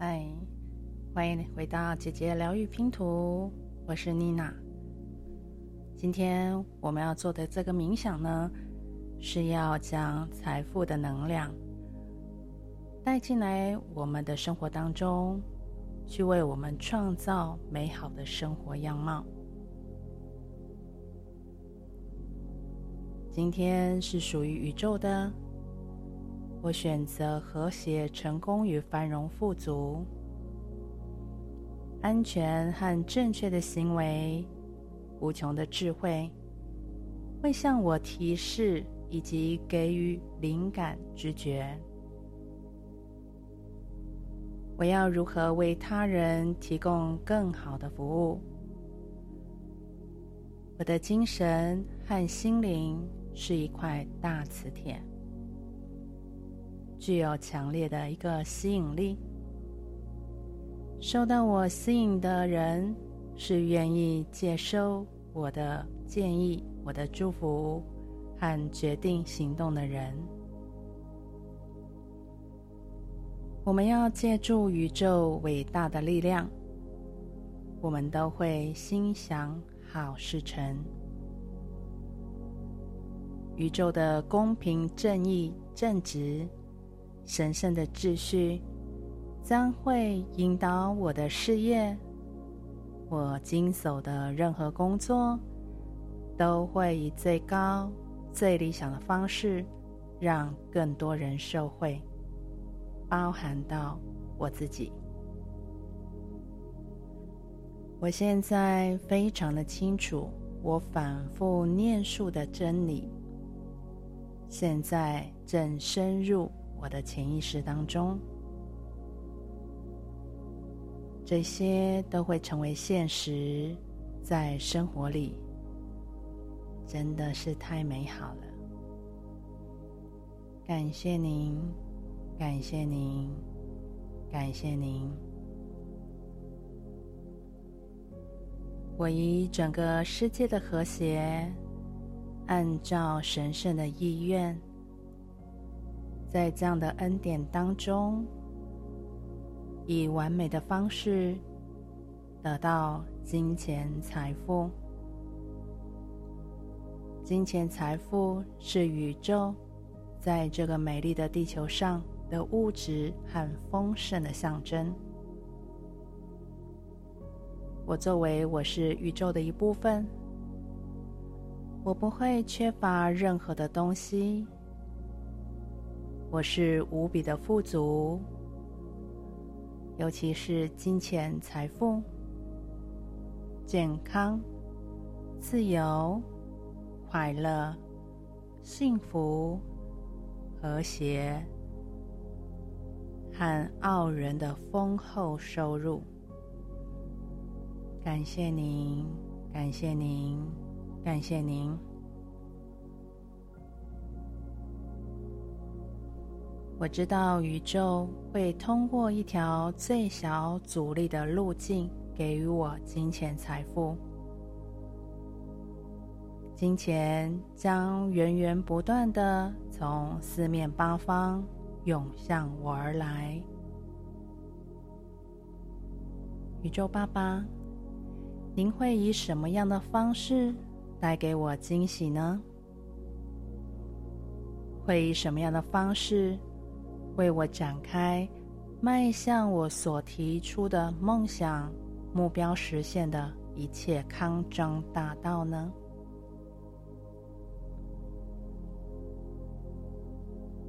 嗨，欢迎回到姐姐疗愈拼图，我是妮娜。今天我们要做的这个冥想呢，是要将财富的能量带进来我们的生活当中，去为我们创造美好的生活样貌。今天是属于宇宙的。我选择和谐、成功与繁荣、富足、安全和正确的行为，无穷的智慧会向我提示以及给予灵感、直觉。我要如何为他人提供更好的服务？我的精神和心灵是一块大磁铁。具有强烈的一个吸引力，受到我吸引的人是愿意接收我的建议、我的祝福和决定行动的人。我们要借助宇宙伟大的力量，我们都会心想好事成。宇宙的公平、正义、正直。神圣的秩序将会引导我的事业，我经手的任何工作都会以最高、最理想的方式让更多人受惠，包含到我自己。我现在非常的清楚，我反复念述的真理，现在正深入。我的潜意识当中，这些都会成为现实，在生活里，真的是太美好了。感谢您，感谢您，感谢您。我以整个世界的和谐，按照神圣的意愿。在这样的恩典当中，以完美的方式得到金钱财富。金钱财富是宇宙在这个美丽的地球上的物质和丰盛的象征。我作为我是宇宙的一部分，我不会缺乏任何的东西。我是无比的富足，尤其是金钱、财富、健康、自由、快乐、幸福、和谐和傲人的丰厚收入。感谢您，感谢您，感谢您。我知道宇宙会通过一条最小阻力的路径给予我金钱财富，金钱将源源不断地从四面八方涌向我而来。宇宙爸爸，您会以什么样的方式带给我惊喜呢？会以什么样的方式？为我展开，迈向我所提出的梦想目标实现的一切康庄大道呢？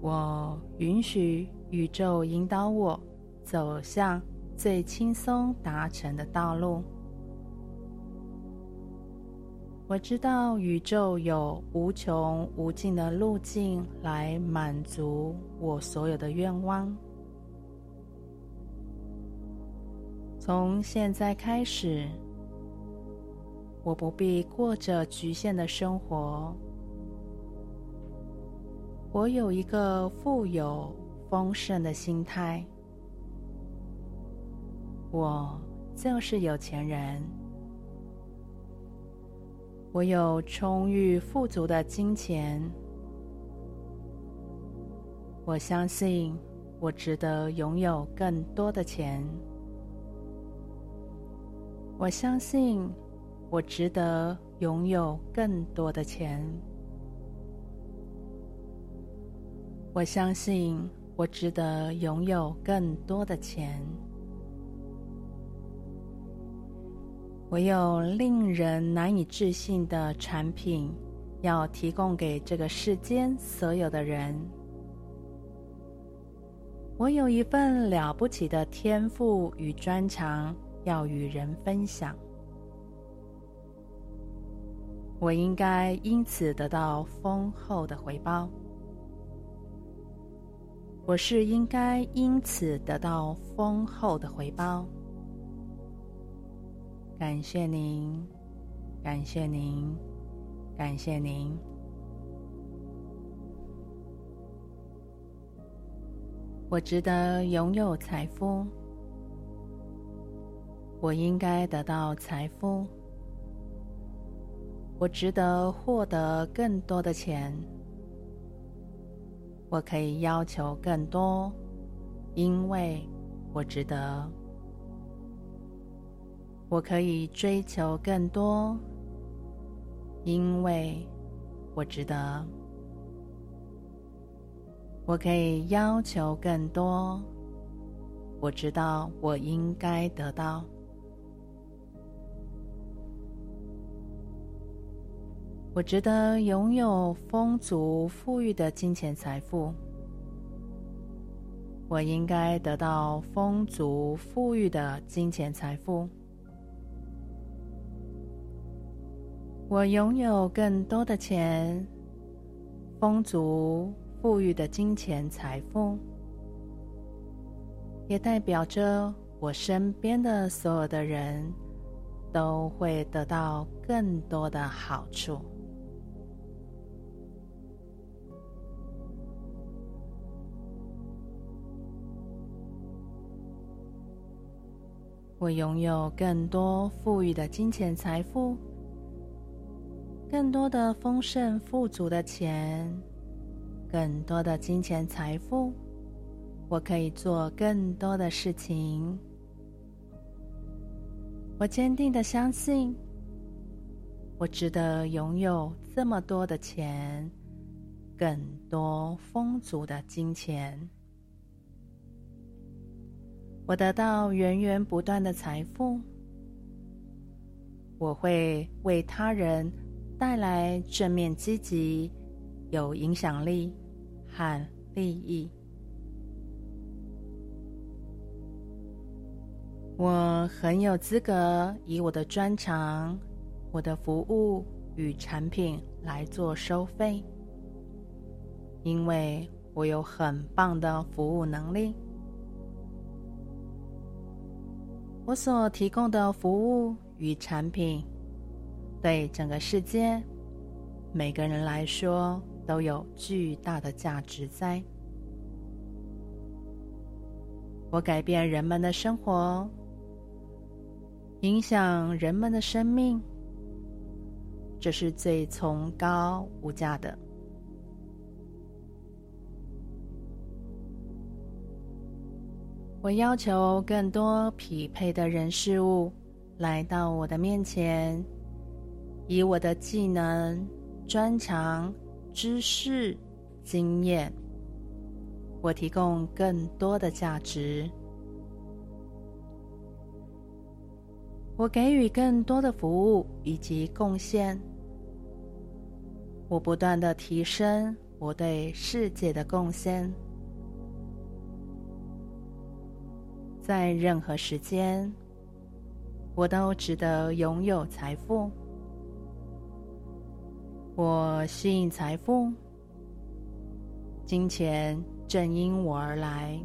我允许宇宙引导我走向最轻松达成的道路。我知道宇宙有无穷无尽的路径来满足我所有的愿望。从现在开始，我不必过着局限的生活。我有一个富有丰盛的心态。我就是有钱人。我有充裕富足的金钱，我相信我值得拥有更多的钱。我相信我值得拥有更多的钱。我相信我值得拥有更多的钱。我有令人难以置信的产品，要提供给这个世间所有的人。我有一份了不起的天赋与专长，要与人分享。我应该因此得到丰厚的回报。我是应该因此得到丰厚的回报。感谢您，感谢您，感谢您。我值得拥有财富，我应该得到财富。我值得获得更多的钱，我可以要求更多，因为我值得。我可以追求更多，因为我值得。我可以要求更多，我知道我应该得到。我值得拥有丰足富裕的金钱财富。我应该得到丰足富裕的金钱财富。我拥有更多的钱，丰足富裕的金钱财富，也代表着我身边的所有的人都会得到更多的好处。我拥有更多富裕的金钱财富。更多的丰盛富足的钱，更多的金钱财富，我可以做更多的事情。我坚定的相信，我值得拥有这么多的钱，更多丰足的金钱。我得到源源不断的财富，我会为他人。带来正面、积极、有影响力和利益。我很有资格以我的专长、我的服务与产品来做收费，因为我有很棒的服务能力。我所提供的服务与产品。对整个世界，每个人来说都有巨大的价值在。我改变人们的生活，影响人们的生命，这是最崇高无价的。我要求更多匹配的人事物来到我的面前。以我的技能、专长、知识、经验，我提供更多的价值。我给予更多的服务以及贡献。我不断的提升我对世界的贡献。在任何时间，我都值得拥有财富。我吸引财富，金钱正因我而来。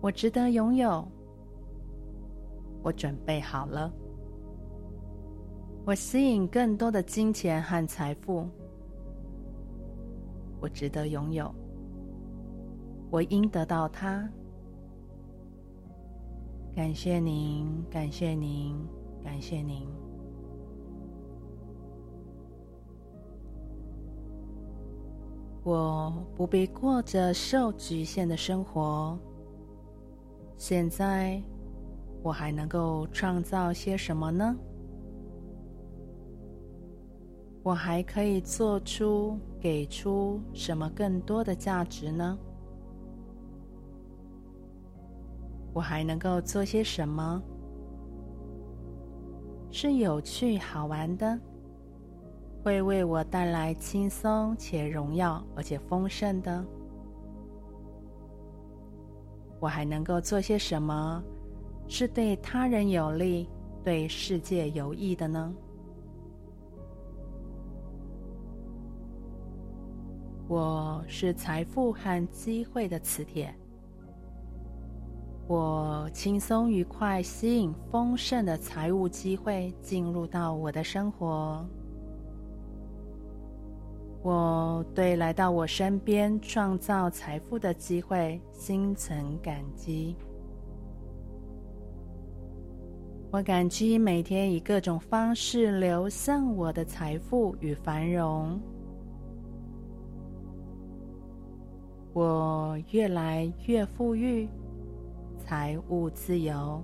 我值得拥有，我准备好了。我吸引更多的金钱和财富，我值得拥有，我应得到它。感谢您，感谢您，感谢您。我不必过着受局限的生活。现在，我还能够创造些什么呢？我还可以做出、给出什么更多的价值呢？我还能够做些什么？是有趣、好玩的，会为我带来轻松且荣耀，而且丰盛的。我还能够做些什么，是对他人有利、对世界有益的呢？我是财富和机会的磁铁。我轻松愉快，吸引丰盛的财务机会进入到我的生活。我对来到我身边创造财富的机会心存感激。我感激每天以各种方式流向我的财富与繁荣。我越来越富裕，财务自由。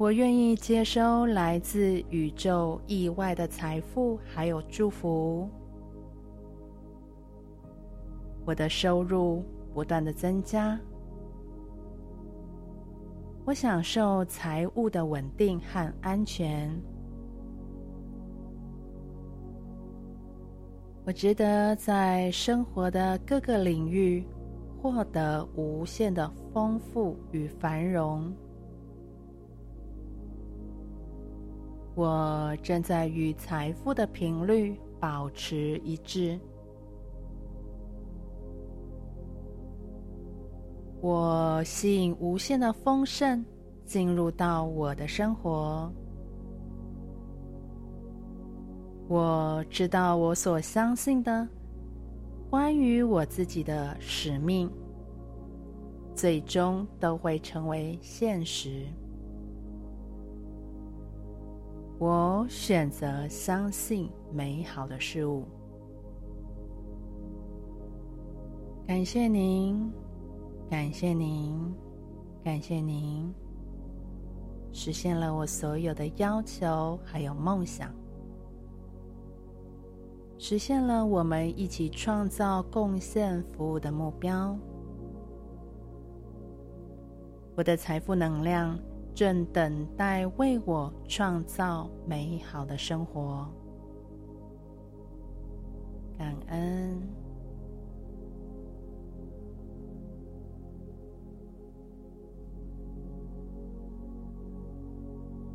我愿意接收来自宇宙意外的财富，还有祝福。我的收入不断的增加，我享受财务的稳定和安全。我值得在生活的各个领域获得无限的丰富与繁荣。我正在与财富的频率保持一致。我吸引无限的丰盛进入到我的生活。我知道我所相信的关于我自己的使命，最终都会成为现实。我选择相信美好的事物。感谢您，感谢您，感谢您，实现了我所有的要求还有梦想。实现了我们一起创造、贡献、服务的目标。我的财富能量正等待为我创造美好的生活。感恩。